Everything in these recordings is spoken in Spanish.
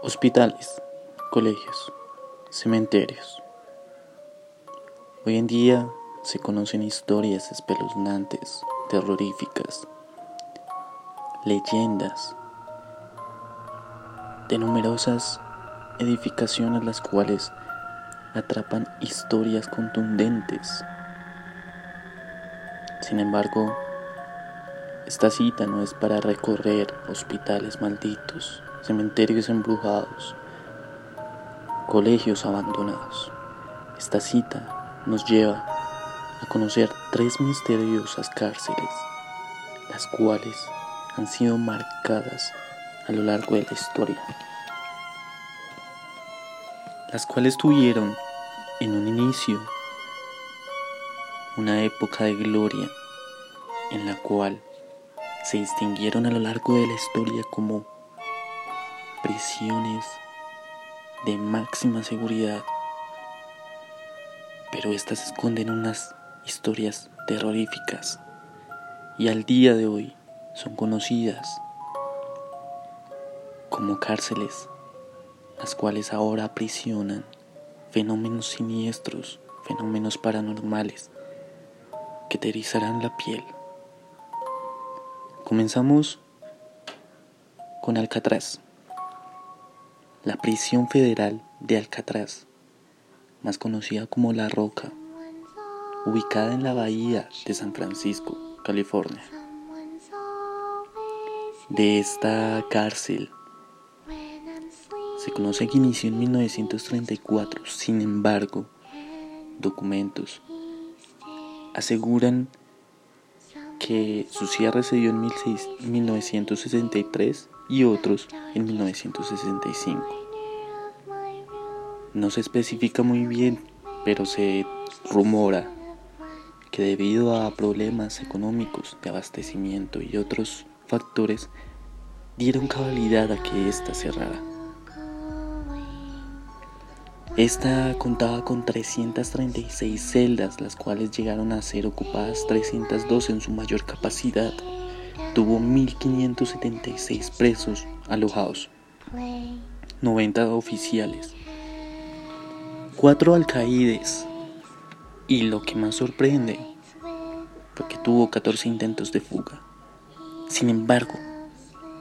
Hospitales, colegios, cementerios. Hoy en día se conocen historias espeluznantes, terroríficas, leyendas de numerosas edificaciones las cuales atrapan historias contundentes. Sin embargo, esta cita no es para recorrer hospitales malditos cementerios embrujados, colegios abandonados. Esta cita nos lleva a conocer tres misteriosas cárceles, las cuales han sido marcadas a lo largo de la historia, las cuales tuvieron en un inicio una época de gloria en la cual se distinguieron a lo largo de la historia como prisiones de máxima seguridad, pero estas esconden unas historias terroríficas y al día de hoy son conocidas como cárceles, las cuales ahora aprisionan fenómenos siniestros, fenómenos paranormales que te erizarán la piel. Comenzamos con Alcatraz la prisión federal de Alcatraz, más conocida como La Roca, ubicada en la bahía de San Francisco, California. De esta cárcel se conoce que inició en 1934, sin embargo, documentos aseguran que su cierre se dio en 1963 y otros en 1965. No se especifica muy bien, pero se rumora que debido a problemas económicos de abastecimiento y otros factores, dieron cabalidad a que ésta cerrara. Esta contaba con 336 celdas, las cuales llegaron a ser ocupadas 302 en su mayor capacidad. Tuvo 1.576 presos alojados, 90 oficiales, 4 alcaídes y lo que más sorprende fue que tuvo 14 intentos de fuga. Sin embargo,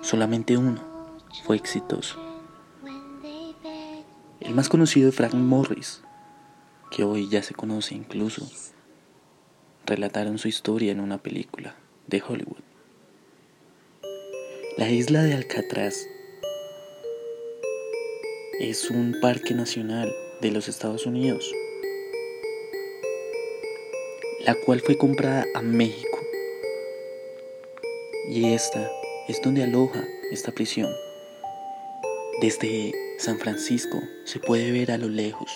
solamente uno fue exitoso. El más conocido es Frank Morris, que hoy ya se conoce incluso. Relataron su historia en una película de Hollywood. La isla de Alcatraz es un parque nacional de los Estados Unidos, la cual fue comprada a México. Y esta es donde aloja esta prisión. Desde San Francisco se puede ver a lo lejos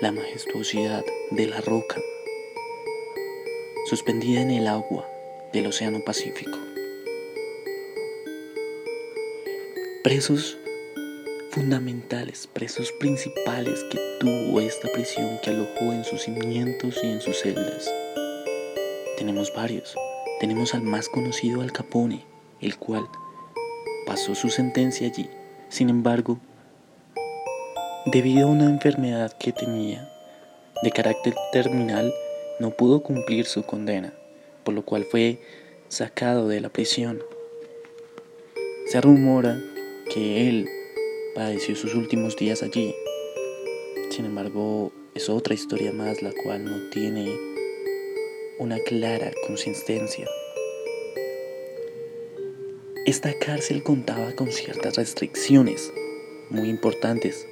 la majestuosidad de la roca suspendida en el agua del Océano Pacífico. presos fundamentales, presos principales que tuvo esta prisión que alojó en sus cimientos y en sus celdas. Tenemos varios. Tenemos al más conocido Al Capone, el cual pasó su sentencia allí. Sin embargo, debido a una enfermedad que tenía de carácter terminal, no pudo cumplir su condena, por lo cual fue sacado de la prisión. Se rumora que él padeció sus últimos días allí. Sin embargo, es otra historia más la cual no tiene una clara consistencia. Esta cárcel contaba con ciertas restricciones muy importantes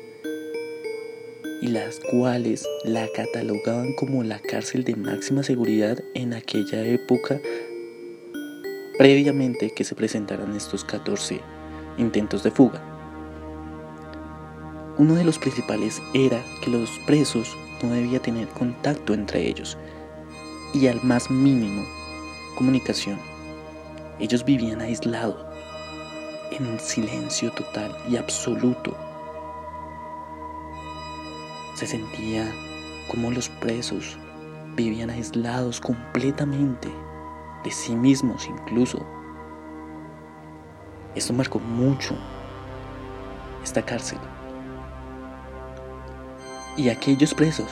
y las cuales la catalogaban como la cárcel de máxima seguridad en aquella época previamente que se presentaran estos 14 intentos de fuga. Uno de los principales era que los presos no debía tener contacto entre ellos y al más mínimo comunicación. Ellos vivían aislados, en silencio total y absoluto. Se sentía como los presos vivían aislados completamente, de sí mismos incluso esto marcó mucho esta cárcel. Y aquellos presos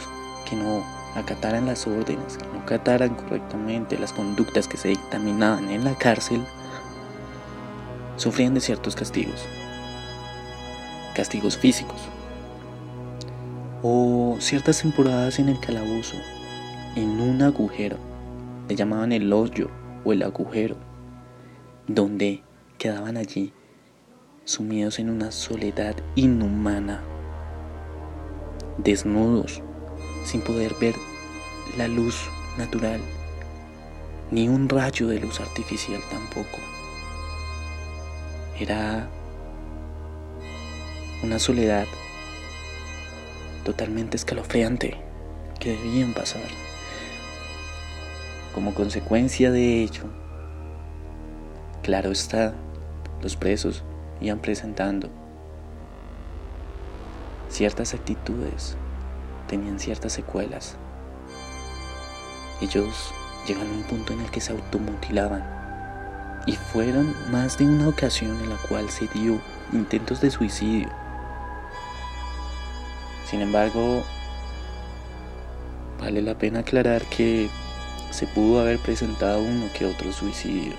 que no acataran las órdenes, que no acataran correctamente las conductas que se dictaminaban en la cárcel, sufrían de ciertos castigos. Castigos físicos. O ciertas temporadas en el calabozo, en un agujero. Le llamaban el hoyo o el agujero, donde quedaban allí, sumidos en una soledad inhumana desnudos, sin poder ver la luz natural, ni un rayo de luz artificial tampoco. Era una soledad totalmente escalofriante que debían pasar. Como consecuencia de ello, claro está, los presos iban presentando ciertas actitudes tenían ciertas secuelas. Ellos llegan a un punto en el que se automutilaban y fueron más de una ocasión en la cual se dio intentos de suicidio. Sin embargo, vale la pena aclarar que se pudo haber presentado uno que otro suicidio,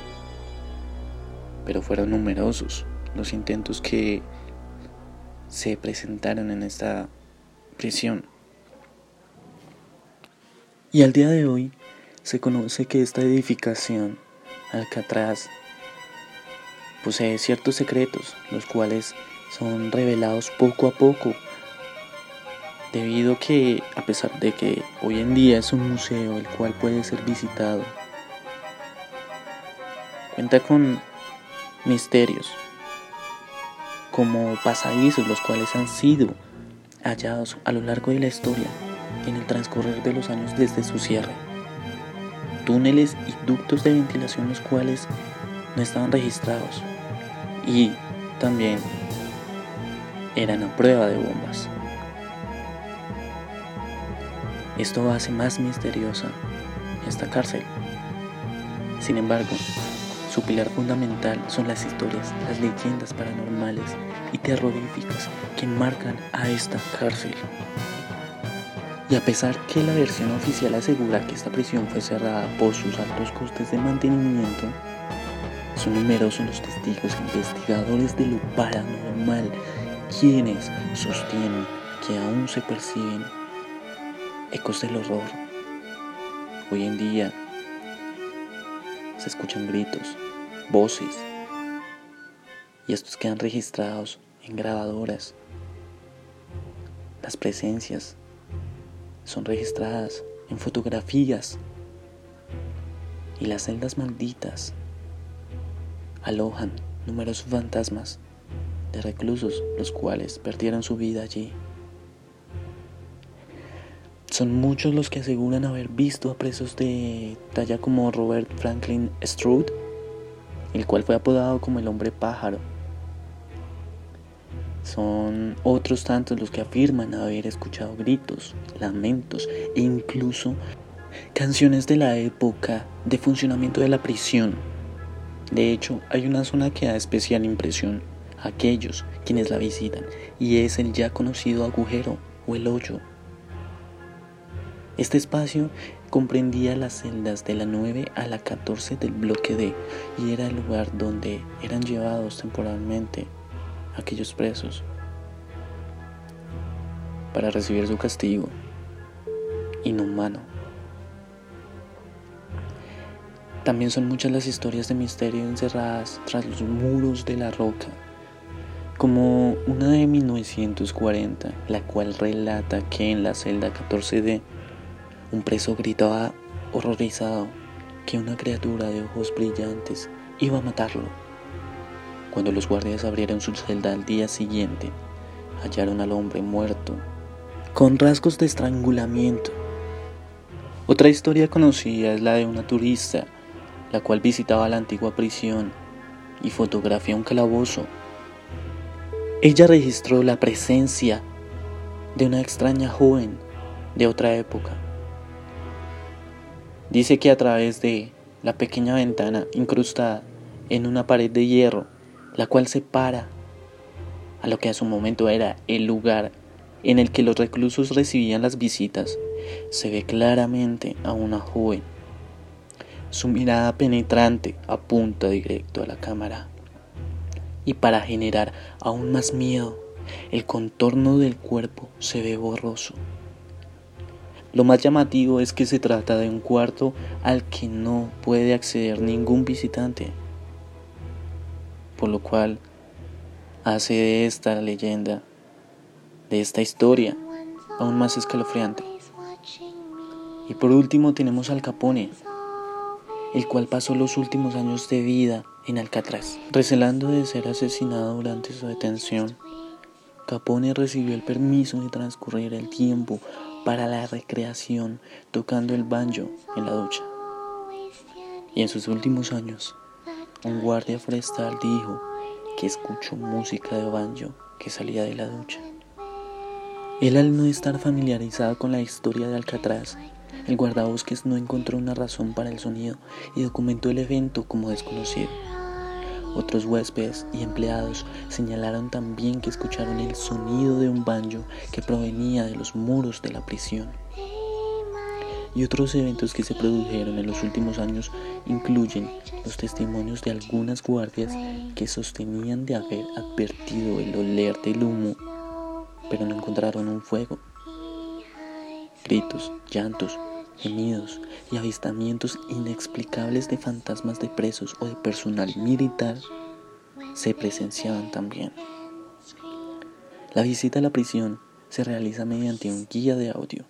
pero fueron numerosos los intentos que se presentaron en esta prisión. Y al día de hoy se conoce que esta edificación, Alcatraz, posee ciertos secretos, los cuales son revelados poco a poco, debido que a pesar de que hoy en día es un museo el cual puede ser visitado, cuenta con misterios como pasadizos los cuales han sido hallados a lo largo de la historia en el transcurrir de los años desde su cierre. Túneles y ductos de ventilación los cuales no estaban registrados y también eran a prueba de bombas. Esto hace más misteriosa esta cárcel. Sin embargo, su pilar fundamental son las historias, las leyendas paranormales y terroríficas que marcan a esta cárcel. Y a pesar que la versión oficial asegura que esta prisión fue cerrada por sus altos costes de mantenimiento, son numerosos los testigos e investigadores de lo paranormal quienes sostienen que aún se perciben ecos del horror. Hoy en día se escuchan gritos, voces. Y estos quedan registrados en grabadoras. Las presencias son registradas en fotografías. Y las celdas malditas alojan numerosos fantasmas de reclusos los cuales perdieron su vida allí. Son muchos los que aseguran haber visto a presos de talla como Robert Franklin Stroud el cual fue apodado como el hombre pájaro. Son otros tantos los que afirman haber escuchado gritos, lamentos e incluso canciones de la época de funcionamiento de la prisión. De hecho, hay una zona que da especial impresión a aquellos quienes la visitan y es el ya conocido agujero o el hoyo. Este espacio comprendía las celdas de la 9 a la 14 del bloque D y era el lugar donde eran llevados temporalmente aquellos presos para recibir su castigo inhumano. También son muchas las historias de misterio encerradas tras los muros de la roca, como una de 1940, la cual relata que en la celda 14D un preso gritaba horrorizado que una criatura de ojos brillantes iba a matarlo. Cuando los guardias abrieron su celda al día siguiente, hallaron al hombre muerto, con rasgos de estrangulamiento. Otra historia conocida es la de una turista, la cual visitaba la antigua prisión y fotografió un calabozo. Ella registró la presencia de una extraña joven de otra época Dice que a través de la pequeña ventana incrustada en una pared de hierro, la cual separa a lo que a su momento era el lugar en el que los reclusos recibían las visitas, se ve claramente a una joven. Su mirada penetrante apunta directo a la cámara. Y para generar aún más miedo, el contorno del cuerpo se ve borroso. Lo más llamativo es que se trata de un cuarto al que no puede acceder ningún visitante, por lo cual hace de esta leyenda, de esta historia, aún más escalofriante. Y por último tenemos al Capone, el cual pasó los últimos años de vida en Alcatraz, recelando de ser asesinado durante su detención. Capone recibió el permiso de transcurrir el tiempo para la recreación tocando el banjo en la ducha. Y en sus últimos años, un guardia forestal dijo que escuchó música de banjo que salía de la ducha. Él al no estar familiarizado con la historia de Alcatraz, el guardabosques no encontró una razón para el sonido y documentó el evento como desconocido. Otros huéspedes y empleados señalaron también que escucharon el sonido de un banjo que provenía de los muros de la prisión. Y otros eventos que se produjeron en los últimos años incluyen los testimonios de algunas guardias que sostenían de haber advertido el oler del humo, pero no encontraron un fuego. Gritos, llantos, gemidos y avistamientos inexplicables de fantasmas de presos o de personal militar se presenciaban también. La visita a la prisión se realiza mediante un guía de audio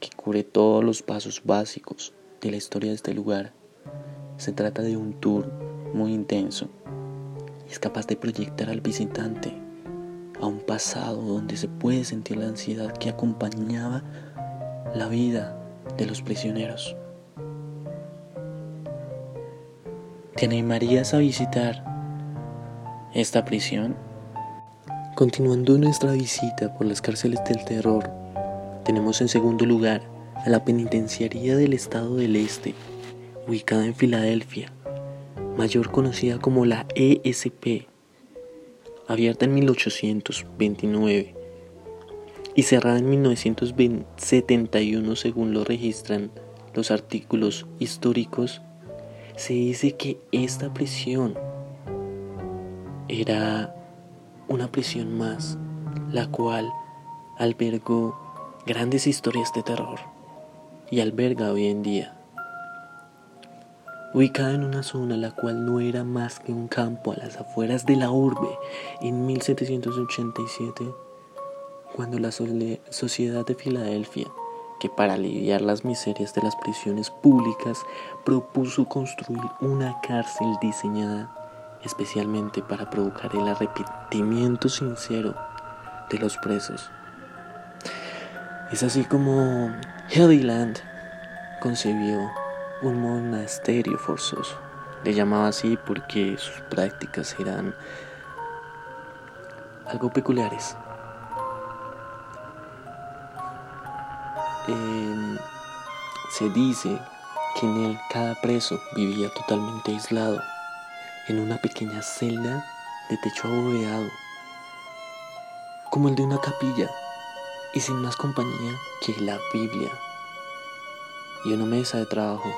que cubre todos los pasos básicos de la historia de este lugar. Se trata de un tour muy intenso y es capaz de proyectar al visitante a un pasado donde se puede sentir la ansiedad que acompañaba la vida de los prisioneros. ¿Te animarías a visitar esta prisión? Continuando nuestra visita por las cárceles del terror, tenemos en segundo lugar a la penitenciaría del estado del Este, ubicada en Filadelfia, mayor conocida como la ESP, abierta en 1829 y cerrada en 1971 según lo registran los artículos históricos, se dice que esta prisión era una prisión más, la cual albergó grandes historias de terror y alberga hoy en día. Ubicada en una zona la cual no era más que un campo a las afueras de la urbe, en 1787 cuando la Sociedad de Filadelfia, que para aliviar las miserias de las prisiones públicas propuso construir una cárcel diseñada especialmente para provocar el arrepentimiento sincero de los presos. Es así como Heliland concebió un monasterio forzoso. Le llamaba así porque sus prácticas eran algo peculiares. Em, se dice que en él cada preso vivía totalmente aislado, en una pequeña celda de techo abovedado, como el de una capilla, y sin más compañía que la Biblia, y una mesa de trabajo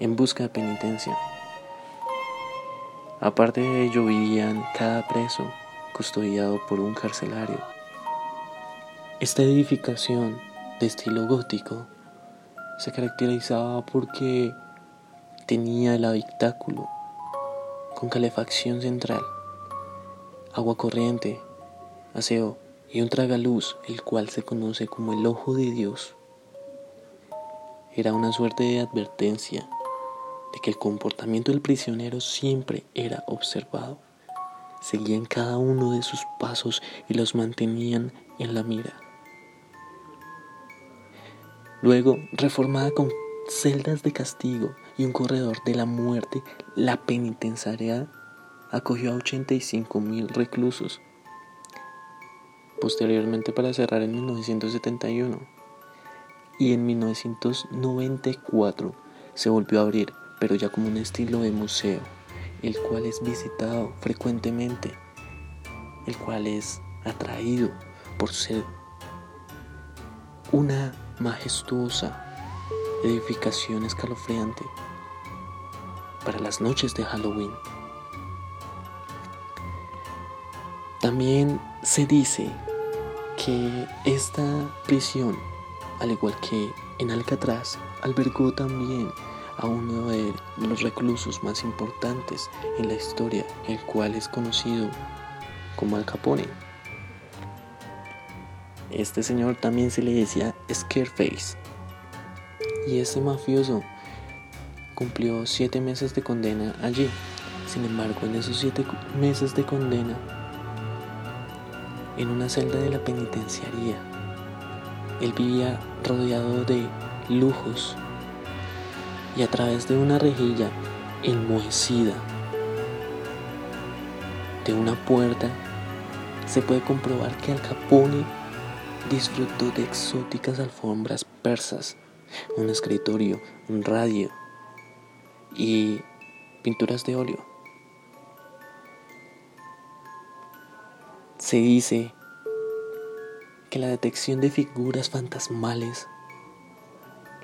en busca de penitencia. Aparte de ello vivían cada preso custodiado por un carcelario. Esta edificación de estilo gótico se caracterizaba porque tenía el habitáculo con calefacción central, agua corriente, aseo y un tragaluz, el cual se conoce como el ojo de Dios. Era una suerte de advertencia de que el comportamiento del prisionero siempre era observado. Seguían cada uno de sus pasos y los mantenían en la mira. Luego, reformada con celdas de castigo y un corredor de la muerte, la penitenciaria acogió a 85 mil reclusos. Posteriormente para cerrar en 1971 y en 1994 se volvió a abrir, pero ya como un estilo de museo, el cual es visitado frecuentemente el cual es atraído por ser una majestuosa edificación escalofriante para las noches de Halloween. También se dice que esta prisión, al igual que en Alcatraz, albergó también a uno de los reclusos más importantes en la historia, el cual es conocido como Al Capone. Este señor también se le decía Scareface. Y este mafioso cumplió siete meses de condena allí. Sin embargo, en esos siete meses de condena, en una celda de la penitenciaría, él vivía rodeado de lujos y a través de una rejilla enmohecida de una puerta se puede comprobar que Al Capone disfrutó de exóticas alfombras persas, un escritorio, un radio y pinturas de óleo. Se dice que la detección de figuras fantasmales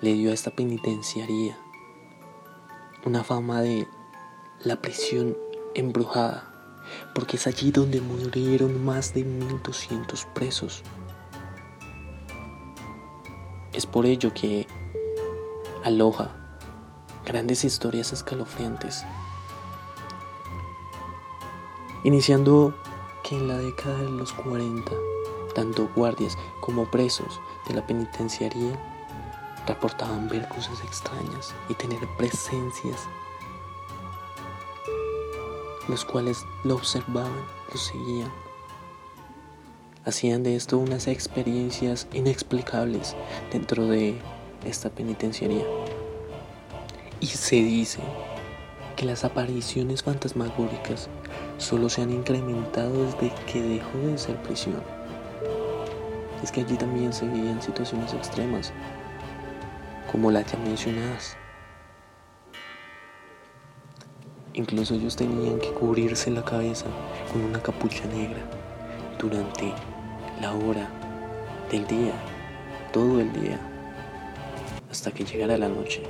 le dio a esta penitenciaría una fama de la prisión embrujada, porque es allí donde murieron más de 1200 presos. Es por ello que aloja grandes historias escalofriantes. Iniciando que en la década de los 40, tanto guardias como presos de la penitenciaría reportaban ver cosas extrañas y tener presencias, los cuales lo observaban, lo seguían. Hacían de esto unas experiencias inexplicables dentro de esta penitenciaría. Y se dice que las apariciones fantasmagóricas solo se han incrementado desde que dejó de ser prisión. Es que allí también se veían situaciones extremas, como las ya mencionadas. Incluso ellos tenían que cubrirse la cabeza con una capucha negra durante la hora del día, todo el día, hasta que llegara la noche.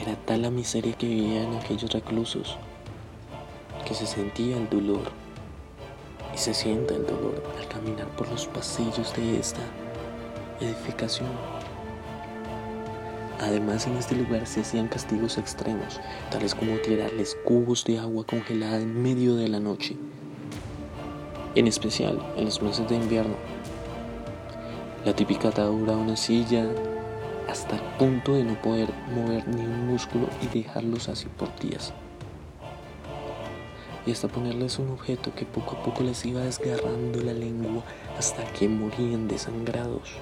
Era tal la miseria que vivían aquellos reclusos que se sentía el dolor y se sienta el dolor al caminar por los pasillos de esta edificación. Además, en este lugar se hacían castigos extremos, tales como tirarles cubos de agua congelada en medio de la noche, en especial en los meses de invierno. La típica atadura a una silla hasta el punto de no poder mover ni un músculo y dejarlos así por días. Y hasta ponerles un objeto que poco a poco les iba desgarrando la lengua hasta que morían desangrados.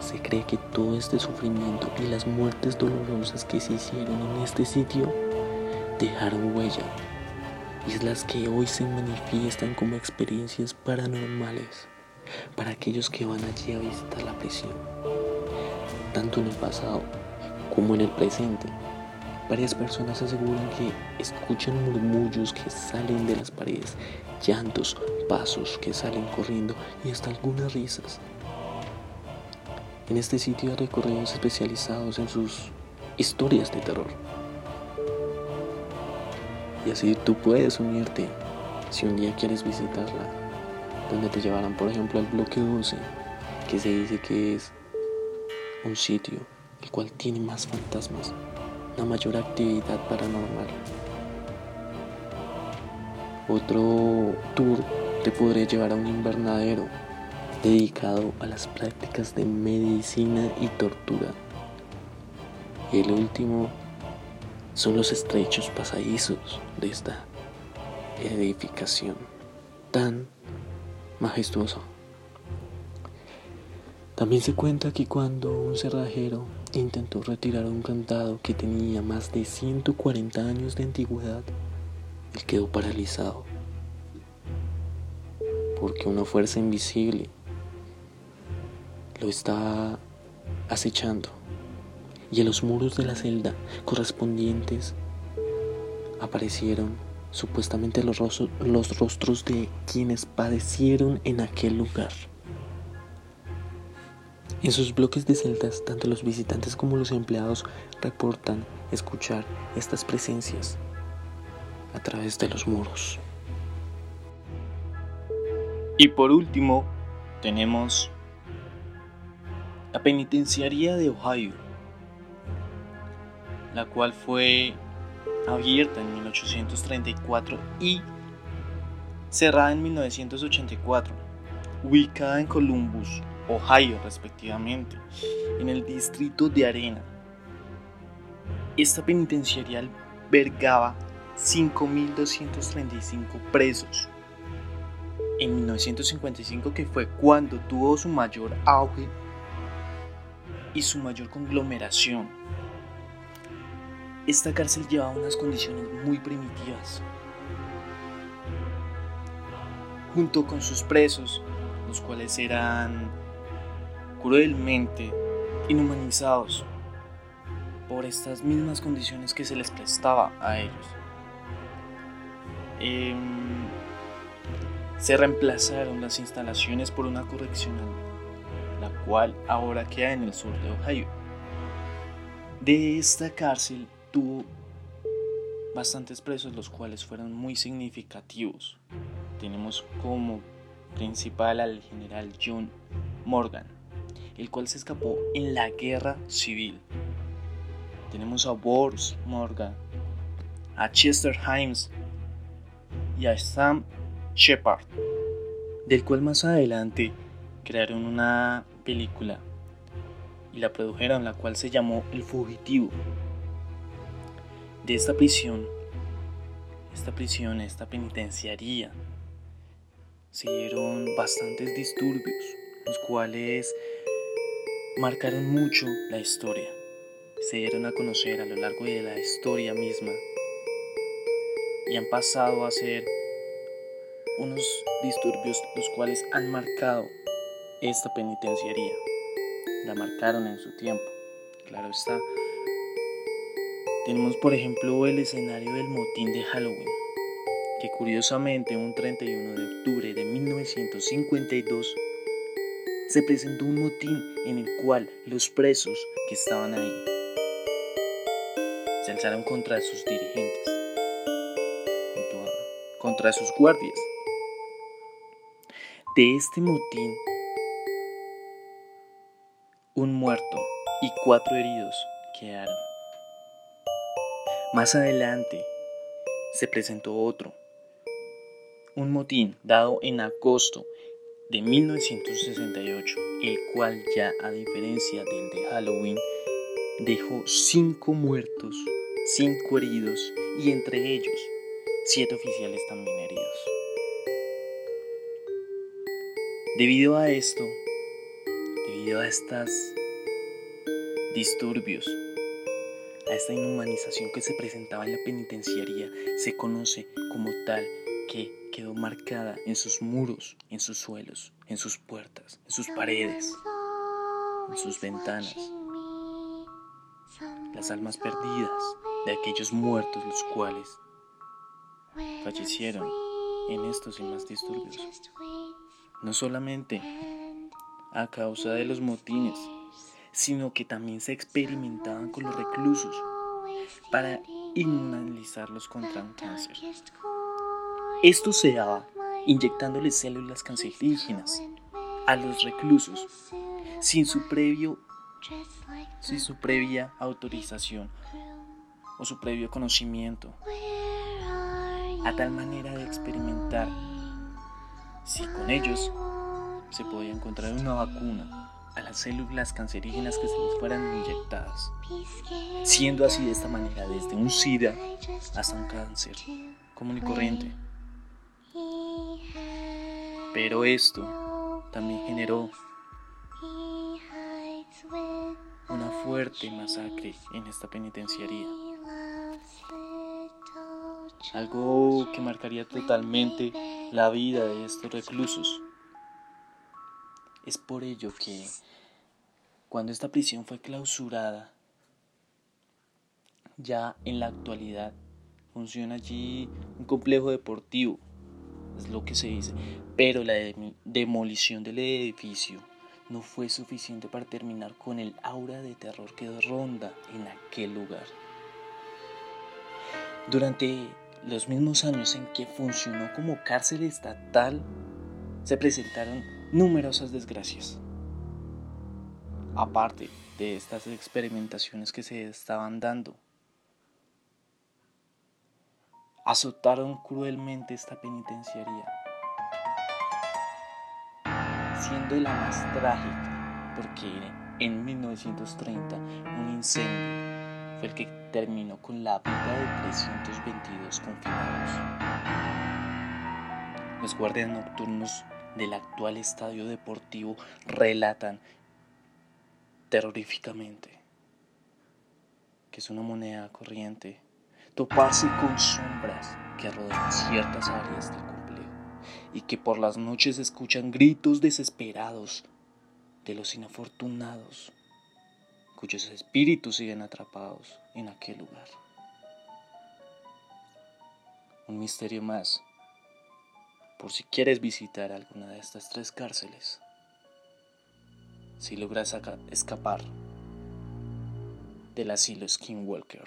Se cree que todo este sufrimiento y las muertes dolorosas que se hicieron en este sitio dejaron huella, y es las que hoy se manifiestan como experiencias paranormales para aquellos que van allí a visitar la prisión, tanto en el pasado como en el presente. Varias personas aseguran que escuchan murmullos que salen de las paredes, llantos, pasos que salen corriendo y hasta algunas risas. En este sitio hay recorridos especializados en sus historias de terror. Y así tú puedes unirte si un día quieres visitarla, donde te llevarán por ejemplo al bloque 12, que se dice que es un sitio el cual tiene más fantasmas, una mayor actividad paranormal. Otro tour te podría llevar a un invernadero dedicado a las prácticas de medicina y tortura. Y el último son los estrechos pasadizos de esta edificación tan majestuosa. También se cuenta que cuando un cerrajero intentó retirar un cantado que tenía más de 140 años de antigüedad, él quedó paralizado porque una fuerza invisible lo está acechando y en los muros de la celda correspondientes aparecieron supuestamente los, rostros de quienes padecieron en aquel lugar. En sus bloques de celdas, tanto los visitantes como los empleados reportan escuchar estas presencias a través de los muros. Y por último, tenemos la penitenciaría de Ohio, la cual fue abierta en 1834 y cerrada en 1984, ubicada en Columbus, Ohio respectivamente, en el distrito de Arena. Esta penitenciaria albergaba 5.235 presos. En 1955, que fue cuando tuvo su mayor auge y su mayor conglomeración, esta cárcel llevaba unas condiciones muy primitivas. Junto con sus presos, los cuales eran cruelmente inhumanizados por estas mismas condiciones que se les prestaba a ellos. Em, se reemplazaron las instalaciones por una correccional, la cual ahora queda en el sur de Ohio. De esta cárcel tuvo bastantes presos, los cuales fueron muy significativos. Tenemos como principal al general John Morgan, el cual se escapó en la guerra civil. Tenemos a Boris Morgan, a Chester Himes y a Sam Shepard, del cual más adelante crearon una película y la produjeron, la cual se llamó El Fugitivo de esta prisión, esta prisión, esta penitenciaría, se dieron bastantes disturbios, los cuales marcaron mucho la historia. Se dieron a conocer a lo largo de la historia misma y han pasado a ser unos disturbios los cuales han marcado esta penitenciaría. La marcaron en su tiempo, claro está. Tenemos por ejemplo el escenario del motín de Halloween, que curiosamente un 31 de octubre de 1952 se presentó un motín en el cual los presos que estaban ahí se alzaron contra sus dirigentes, contra sus guardias. De este motín, un muerto y cuatro heridos quedaron. Más adelante se presentó otro, un motín dado en agosto de 1968, el cual ya a diferencia del de Halloween dejó cinco muertos, cinco heridos y entre ellos siete oficiales también heridos. Debido a esto, debido a estos disturbios, a esta inhumanización que se presentaba en la penitenciaría se conoce como tal que quedó marcada en sus muros, en sus suelos, en sus puertas, en sus paredes, en sus ventanas. Las almas perdidas de aquellos muertos los cuales fallecieron en estos y más disturbios. No solamente a causa de los motines, sino que también se experimentaban con los reclusos para inmunizarlos contra un cáncer. Esto se daba inyectándoles células cancerígenas a los reclusos sin su previo sin su previa autorización o su previo conocimiento a tal manera de experimentar si con ellos se podía encontrar una vacuna a las células cancerígenas que se les fueran inyectadas, siendo así de esta manera desde un SIDA hasta un cáncer común y corriente. Pero esto también generó una fuerte masacre en esta penitenciaría. Algo que marcaría totalmente la vida de estos reclusos. Es por ello que cuando esta prisión fue clausurada, ya en la actualidad Funciona allí un complejo deportivo, es lo que se dice. Pero la demolición del edificio no fue suficiente para terminar con el aura de terror que ronda en aquel lugar. Durante los mismos años en que funcionó como cárcel estatal, se presentaron numerosas desgracias. Aparte de estas experimentaciones que se estaban dando, azotaron cruelmente esta penitenciaría, siendo la más trágica, porque en 1930 un incendio fue el que terminó con la vida de 322 confinados. Los guardias nocturnos del actual estadio deportivo relatan terroríficamente que es una moneda corriente toparse con sombras que rodean ciertas áreas del complejo y que por las noches escuchan gritos desesperados de los inafortunados cuyos espíritus siguen atrapados en aquel lugar. Un misterio más, por si quieres visitar alguna de estas tres cárceles, si logras escapar del asilo Skinwalker.